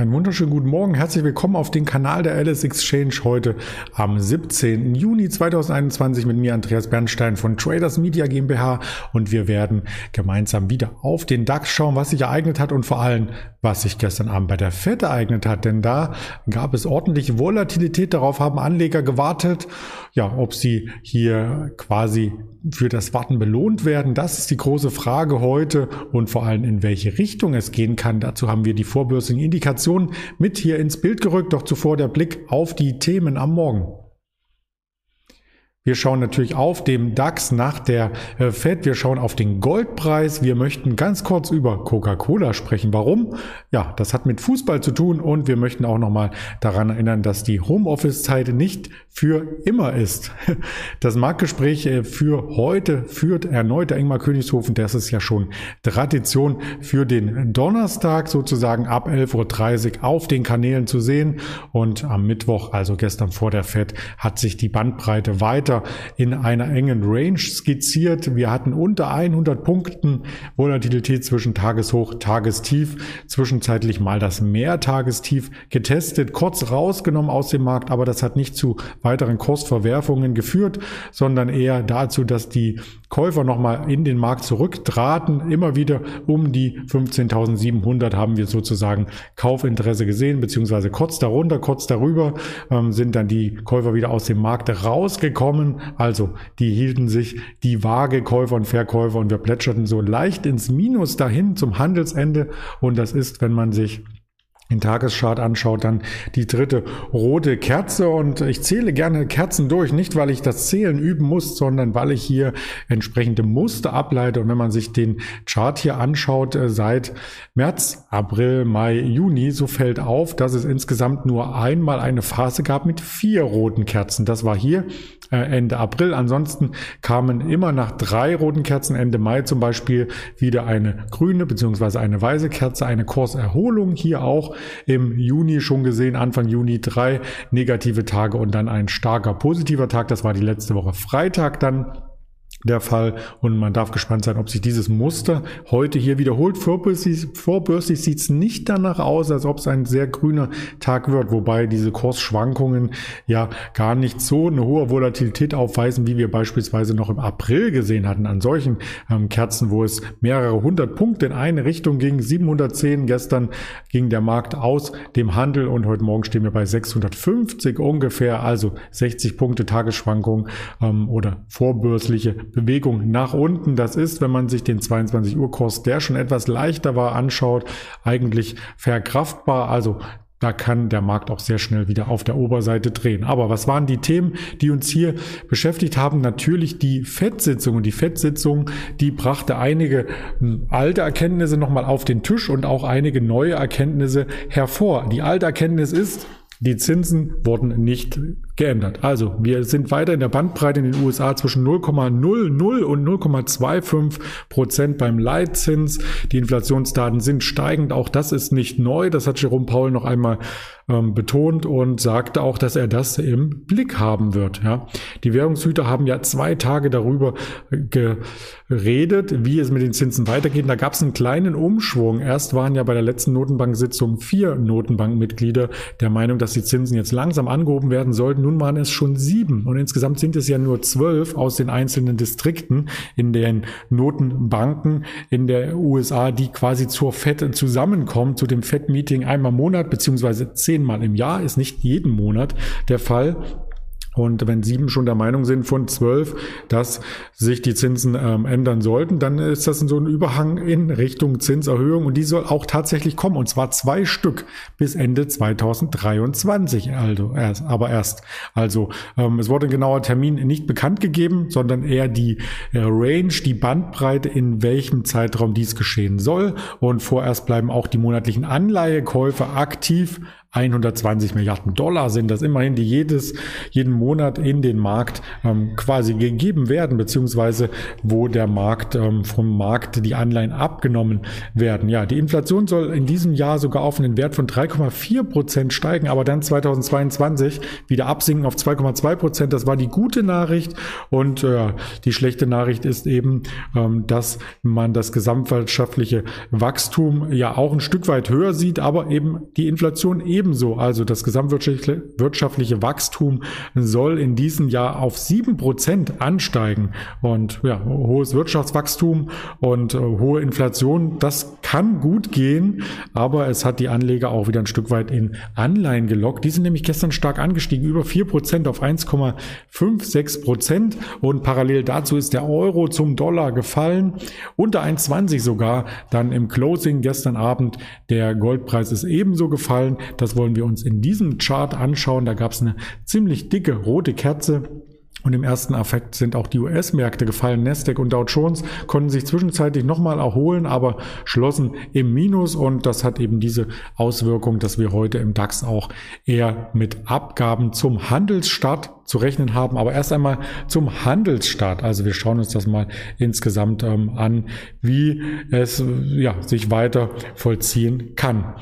Einen wunderschönen guten Morgen, herzlich willkommen auf den Kanal der Alice Exchange heute am 17. Juni 2021 mit mir Andreas Bernstein von Traders Media GmbH und wir werden gemeinsam wieder auf den DAX schauen, was sich ereignet hat und vor allem, was sich gestern Abend bei der FED ereignet hat, denn da gab es ordentliche Volatilität, darauf haben Anleger gewartet, ja, ob sie hier quasi für das Warten belohnt werden, das ist die große Frage heute und vor allem in welche Richtung es gehen kann. Dazu haben wir die vorbürstigen Indikationen Kommunikation mit hier ins Bild gerückt, doch zuvor der Blick auf die Themen am Morgen. Wir schauen natürlich auf dem DAX nach der äh, Fed. Wir schauen auf den Goldpreis. Wir möchten ganz kurz über Coca-Cola sprechen. Warum? Ja, das hat mit Fußball zu tun und wir möchten auch nochmal daran erinnern, dass die Homeoffice-Zeit nicht für immer ist. Das Marktgespräch äh, für heute führt erneut der Ingmar Königshofen. Das ist ja schon Tradition für den Donnerstag sozusagen ab 11.30 Uhr auf den Kanälen zu sehen. Und am Mittwoch, also gestern vor der Fed, hat sich die Bandbreite weiter in einer engen Range skizziert. Wir hatten unter 100 Punkten Volatilität zwischen Tageshoch, Tagestief, zwischenzeitlich mal das Mehrtagestief getestet, kurz rausgenommen aus dem Markt, aber das hat nicht zu weiteren Kursverwerfungen geführt, sondern eher dazu, dass die Käufer nochmal in den Markt zurücktraten. Immer wieder um die 15.700 haben wir sozusagen Kaufinteresse gesehen, beziehungsweise kurz darunter, kurz darüber ähm, sind dann die Käufer wieder aus dem Markt rausgekommen. Also die hielten sich die Waage Käufer und Verkäufer und wir plätscherten so leicht ins Minus dahin zum Handelsende. Und das ist, wenn man sich den Tageschart anschaut, dann die dritte rote Kerze und ich zähle gerne Kerzen durch, nicht weil ich das Zählen üben muss, sondern weil ich hier entsprechende Muster ableite und wenn man sich den Chart hier anschaut äh, seit März, April, Mai, Juni, so fällt auf, dass es insgesamt nur einmal eine Phase gab mit vier roten Kerzen. Das war hier äh, Ende April. Ansonsten kamen immer nach drei roten Kerzen Ende Mai zum Beispiel wieder eine grüne beziehungsweise eine weiße Kerze, eine Kurserholung hier auch im Juni schon gesehen, Anfang Juni drei negative Tage und dann ein starker positiver Tag. Das war die letzte Woche Freitag dann der Fall und man darf gespannt sein, ob sich dieses Muster heute hier wiederholt. Vorbörslich, vorbörslich sieht es nicht danach aus, als ob es ein sehr grüner Tag wird, wobei diese Kursschwankungen ja gar nicht so eine hohe Volatilität aufweisen, wie wir beispielsweise noch im April gesehen hatten an solchen ähm, Kerzen, wo es mehrere hundert Punkte in eine Richtung ging. 710 gestern ging der Markt aus dem Handel und heute Morgen stehen wir bei 650 ungefähr, also 60 Punkte Tagesschwankung ähm, oder vorbörsliche Bewegung nach unten. Das ist, wenn man sich den 22 Uhr Kurs, der schon etwas leichter war, anschaut, eigentlich verkraftbar. Also da kann der Markt auch sehr schnell wieder auf der Oberseite drehen. Aber was waren die Themen, die uns hier beschäftigt haben? Natürlich die FED-Sitzung. Und die FED-Sitzung, die brachte einige hm, alte Erkenntnisse nochmal auf den Tisch und auch einige neue Erkenntnisse hervor. Die alte Erkenntnis ist, die Zinsen wurden nicht geändert. Also wir sind weiter in der Bandbreite in den USA zwischen 0,00 und 0,25 Prozent beim Leitzins. Die Inflationsdaten sind steigend. Auch das ist nicht neu. Das hat Jerome Paul noch einmal ähm, betont und sagte auch, dass er das im Blick haben wird. Ja. Die Währungshüter haben ja zwei Tage darüber geredet, wie es mit den Zinsen weitergeht. Da gab es einen kleinen Umschwung. Erst waren ja bei der letzten Notenbank-Sitzung vier Notenbankmitglieder der Meinung, dass die Zinsen jetzt langsam angehoben werden sollten. Nun waren es schon sieben und insgesamt sind es ja nur zwölf aus den einzelnen Distrikten in den Notenbanken in der USA, die quasi zur FED zusammenkommen, zu dem FED-Meeting einmal im Monat beziehungsweise zehnmal im Jahr, ist nicht jeden Monat der Fall. Und wenn sieben schon der Meinung sind von zwölf, dass sich die Zinsen ähm, ändern sollten, dann ist das so ein Überhang in Richtung Zinserhöhung und die soll auch tatsächlich kommen und zwar zwei Stück bis Ende 2023. Also erst, aber erst. Also ähm, es wurde ein genauer Termin nicht bekannt gegeben, sondern eher die äh, Range, die Bandbreite, in welchem Zeitraum dies geschehen soll. Und vorerst bleiben auch die monatlichen Anleihekäufe aktiv 120 Milliarden Dollar sind das immerhin, die jedes, jeden Monat in den Markt ähm, quasi gegeben werden, beziehungsweise wo der Markt ähm, vom Markt die Anleihen abgenommen werden. Ja, die Inflation soll in diesem Jahr sogar auf einen Wert von 3,4 Prozent steigen, aber dann 2022 wieder absinken auf 2,2 Prozent. Das war die gute Nachricht und äh, die schlechte Nachricht ist eben, ähm, dass man das gesamtwirtschaftliche Wachstum ja auch ein Stück weit höher sieht, aber eben die Inflation eben ebenso. Also das gesamtwirtschaftliche Wachstum soll in diesem Jahr auf sieben Prozent ansteigen. Und ja, hohes Wirtschaftswachstum und äh, hohe Inflation, das kann gut gehen, aber es hat die Anleger auch wieder ein Stück weit in Anleihen gelockt. Die sind nämlich gestern stark angestiegen, über vier Prozent auf 1,56 Prozent. Und parallel dazu ist der Euro zum Dollar gefallen, unter 1,20 sogar. Dann im Closing gestern Abend der Goldpreis ist ebenso gefallen. Das das wollen wir uns in diesem Chart anschauen. Da gab es eine ziemlich dicke rote Kerze. Und im ersten Affekt sind auch die US-Märkte gefallen. Nasdaq und Dow Jones konnten sich zwischenzeitlich nochmal erholen, aber schlossen im Minus. Und das hat eben diese Auswirkung, dass wir heute im DAX auch eher mit Abgaben zum Handelsstart zu rechnen haben. Aber erst einmal zum Handelsstart. Also wir schauen uns das mal insgesamt ähm, an, wie es ja, sich weiter vollziehen kann.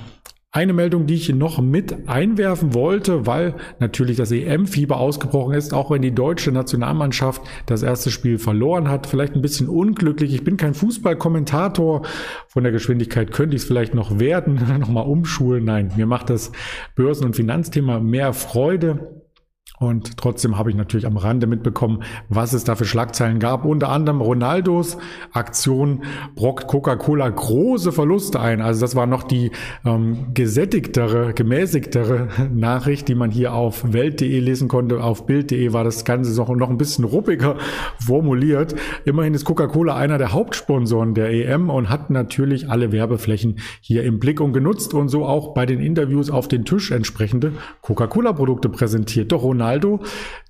Eine Meldung, die ich noch mit einwerfen wollte, weil natürlich das EM-Fieber ausgebrochen ist, auch wenn die deutsche Nationalmannschaft das erste Spiel verloren hat. Vielleicht ein bisschen unglücklich. Ich bin kein Fußballkommentator. Von der Geschwindigkeit könnte ich es vielleicht noch werden, nochmal umschulen. Nein, mir macht das Börsen- und Finanzthema mehr Freude. Und trotzdem habe ich natürlich am Rande mitbekommen, was es da für Schlagzeilen gab. Unter anderem Ronaldos Aktion brockt Coca-Cola große Verluste ein. Also das war noch die ähm, gesättigtere, gemäßigtere Nachricht, die man hier auf Welt.de lesen konnte. Auf Bild.de war das Ganze noch, noch ein bisschen ruppiger formuliert. Immerhin ist Coca-Cola einer der Hauptsponsoren der EM und hat natürlich alle Werbeflächen hier im Blick und genutzt und so auch bei den Interviews auf den Tisch entsprechende Coca-Cola-Produkte präsentiert. Doch Ronaldo Ronaldo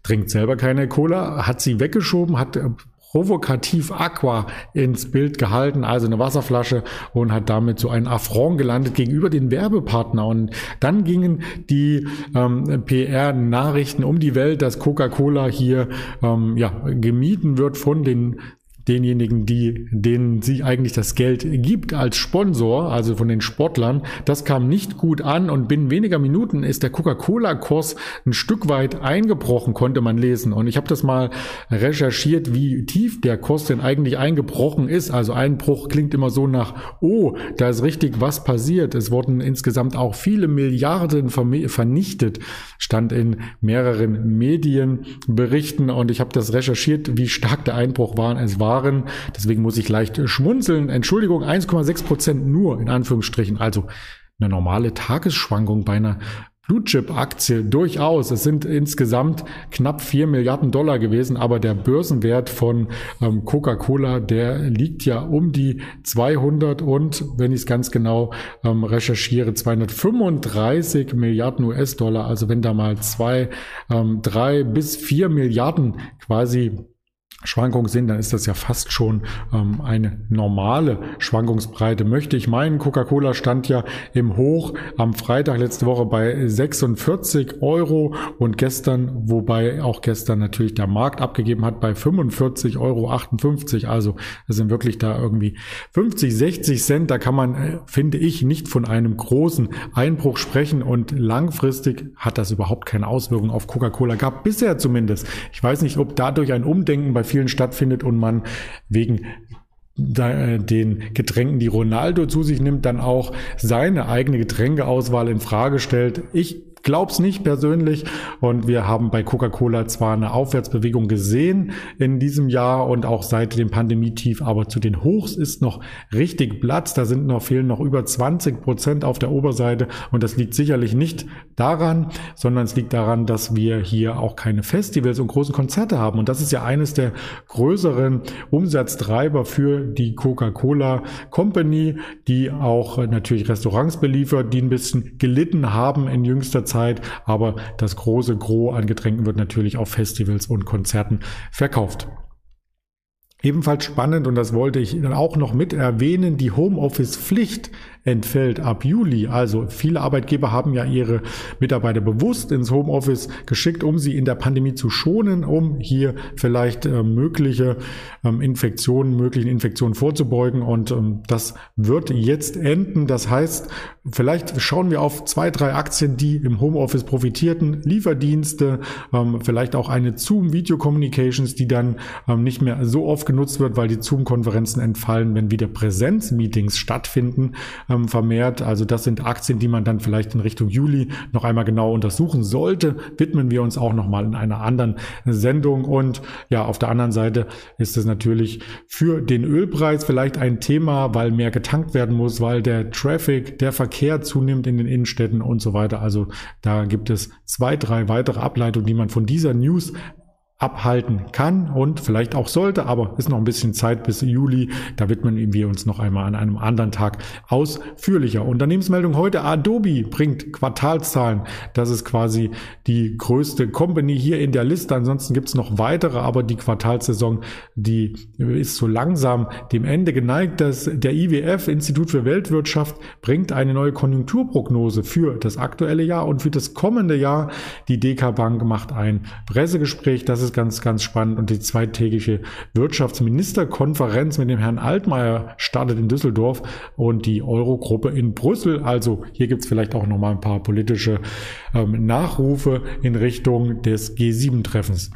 trinkt selber keine Cola, hat sie weggeschoben, hat äh, provokativ Aqua ins Bild gehalten, also eine Wasserflasche und hat damit so einen Affront gelandet gegenüber den Werbepartner. Und dann gingen die ähm, PR-Nachrichten um die Welt, dass Coca-Cola hier ähm, ja, gemieden wird von den denjenigen, die, denen sie eigentlich das Geld gibt als Sponsor, also von den Sportlern. Das kam nicht gut an und binnen weniger Minuten ist der Coca-Cola-Kurs ein Stück weit eingebrochen, konnte man lesen. Und ich habe das mal recherchiert, wie tief der Kurs denn eigentlich eingebrochen ist. Also Einbruch klingt immer so nach, oh, da ist richtig was passiert. Es wurden insgesamt auch viele Milliarden vernichtet, stand in mehreren Medienberichten und ich habe das recherchiert, wie stark der Einbruch war. Es war waren. Deswegen muss ich leicht schmunzeln. Entschuldigung, 1,6 Prozent nur in Anführungsstrichen. Also eine normale Tagesschwankung bei einer Blue Chip Aktie durchaus. Es sind insgesamt knapp 4 Milliarden Dollar gewesen, aber der Börsenwert von ähm, Coca-Cola, der liegt ja um die 200 und, wenn ich es ganz genau ähm, recherchiere, 235 Milliarden US-Dollar. Also wenn da mal zwei, ähm, drei bis vier Milliarden quasi Schwankungen sind, dann ist das ja fast schon ähm, eine normale Schwankungsbreite. Möchte ich meinen, Coca-Cola stand ja im Hoch am Freitag letzte Woche bei 46 Euro und gestern, wobei auch gestern natürlich der Markt abgegeben hat, bei 45 Euro 58. Also es sind wirklich da irgendwie 50, 60 Cent. Da kann man, äh, finde ich, nicht von einem großen Einbruch sprechen und langfristig hat das überhaupt keine Auswirkung auf Coca-Cola gab bisher zumindest. Ich weiß nicht, ob dadurch ein Umdenken bei vielen stattfindet und man wegen äh, den Getränken, die Ronaldo zu sich nimmt, dann auch seine eigene Getränkeauswahl in Frage stellt. Ich glaub's nicht persönlich. Und wir haben bei Coca-Cola zwar eine Aufwärtsbewegung gesehen in diesem Jahr und auch seit dem Pandemietief, aber zu den Hochs ist noch richtig Platz. Da sind noch, fehlen noch über 20 Prozent auf der Oberseite. Und das liegt sicherlich nicht daran, sondern es liegt daran, dass wir hier auch keine Festivals und große Konzerte haben. Und das ist ja eines der größeren Umsatztreiber für die Coca-Cola Company, die auch natürlich Restaurants beliefert, die ein bisschen gelitten haben in jüngster Zeit, aber das große Gros an Getränken wird natürlich auf Festivals und Konzerten verkauft. Ebenfalls spannend, und das wollte ich auch noch mit erwähnen, die Homeoffice-Pflicht entfällt ab Juli. Also viele Arbeitgeber haben ja ihre Mitarbeiter bewusst ins Homeoffice geschickt, um sie in der Pandemie zu schonen, um hier vielleicht äh, mögliche ähm, Infektionen, möglichen Infektionen vorzubeugen. Und ähm, das wird jetzt enden. Das heißt, vielleicht schauen wir auf zwei, drei Aktien, die im Homeoffice profitierten, Lieferdienste, ähm, vielleicht auch eine Zoom Video Communications, die dann ähm, nicht mehr so oft genutzt wird, weil die Zoom-Konferenzen entfallen, wenn wieder Präsenzmeetings stattfinden, ähm, vermehrt. Also das sind Aktien, die man dann vielleicht in Richtung Juli noch einmal genau untersuchen sollte. Widmen wir uns auch nochmal in einer anderen Sendung. Und ja, auf der anderen Seite ist es natürlich für den Ölpreis vielleicht ein Thema, weil mehr getankt werden muss, weil der Traffic, der Verkehr zunimmt in den Innenstädten und so weiter. Also da gibt es zwei, drei weitere Ableitungen, die man von dieser News abhalten kann und vielleicht auch sollte, aber ist noch ein bisschen Zeit bis Juli. Da widmen wir uns noch einmal an einem anderen Tag ausführlicher. Unternehmensmeldung heute. Adobe bringt Quartalszahlen. Das ist quasi die größte Company hier in der Liste. Ansonsten gibt es noch weitere, aber die Quartalssaison, die ist so langsam dem Ende geneigt. Das, der IWF, Institut für Weltwirtschaft, bringt eine neue Konjunkturprognose für das aktuelle Jahr und für das kommende Jahr. Die DK Bank macht ein Pressegespräch. Das ist ist ganz, ganz spannend. Und die zweitägige Wirtschaftsministerkonferenz mit dem Herrn Altmaier startet in Düsseldorf und die Eurogruppe in Brüssel. Also hier gibt es vielleicht auch nochmal ein paar politische ähm, Nachrufe in Richtung des G7-Treffens.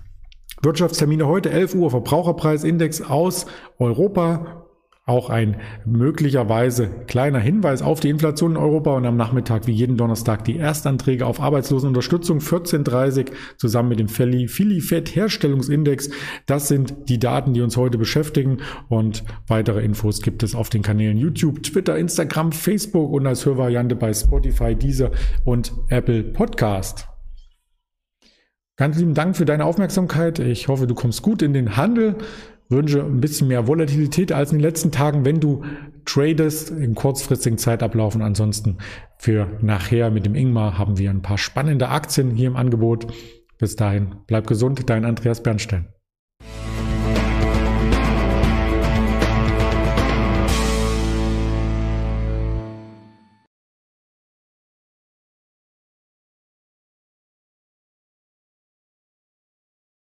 Wirtschaftstermine heute 11 Uhr Verbraucherpreisindex aus Europa auch ein möglicherweise kleiner Hinweis auf die Inflation in Europa und am Nachmittag wie jeden Donnerstag die Erstanträge auf Arbeitslosenunterstützung 1430 zusammen mit dem Feli-Fett Herstellungsindex. Das sind die Daten, die uns heute beschäftigen und weitere Infos gibt es auf den Kanälen YouTube, Twitter, Instagram, Facebook und als Hörvariante bei Spotify, Deezer und Apple Podcast. Ganz lieben Dank für deine Aufmerksamkeit. Ich hoffe, du kommst gut in den Handel wünsche ein bisschen mehr Volatilität als in den letzten Tagen, wenn du tradest in kurzfristigen Zeitablaufen. Ansonsten für nachher mit dem Ingmar haben wir ein paar spannende Aktien hier im Angebot. Bis dahin, bleib gesund, dein Andreas Bernstein.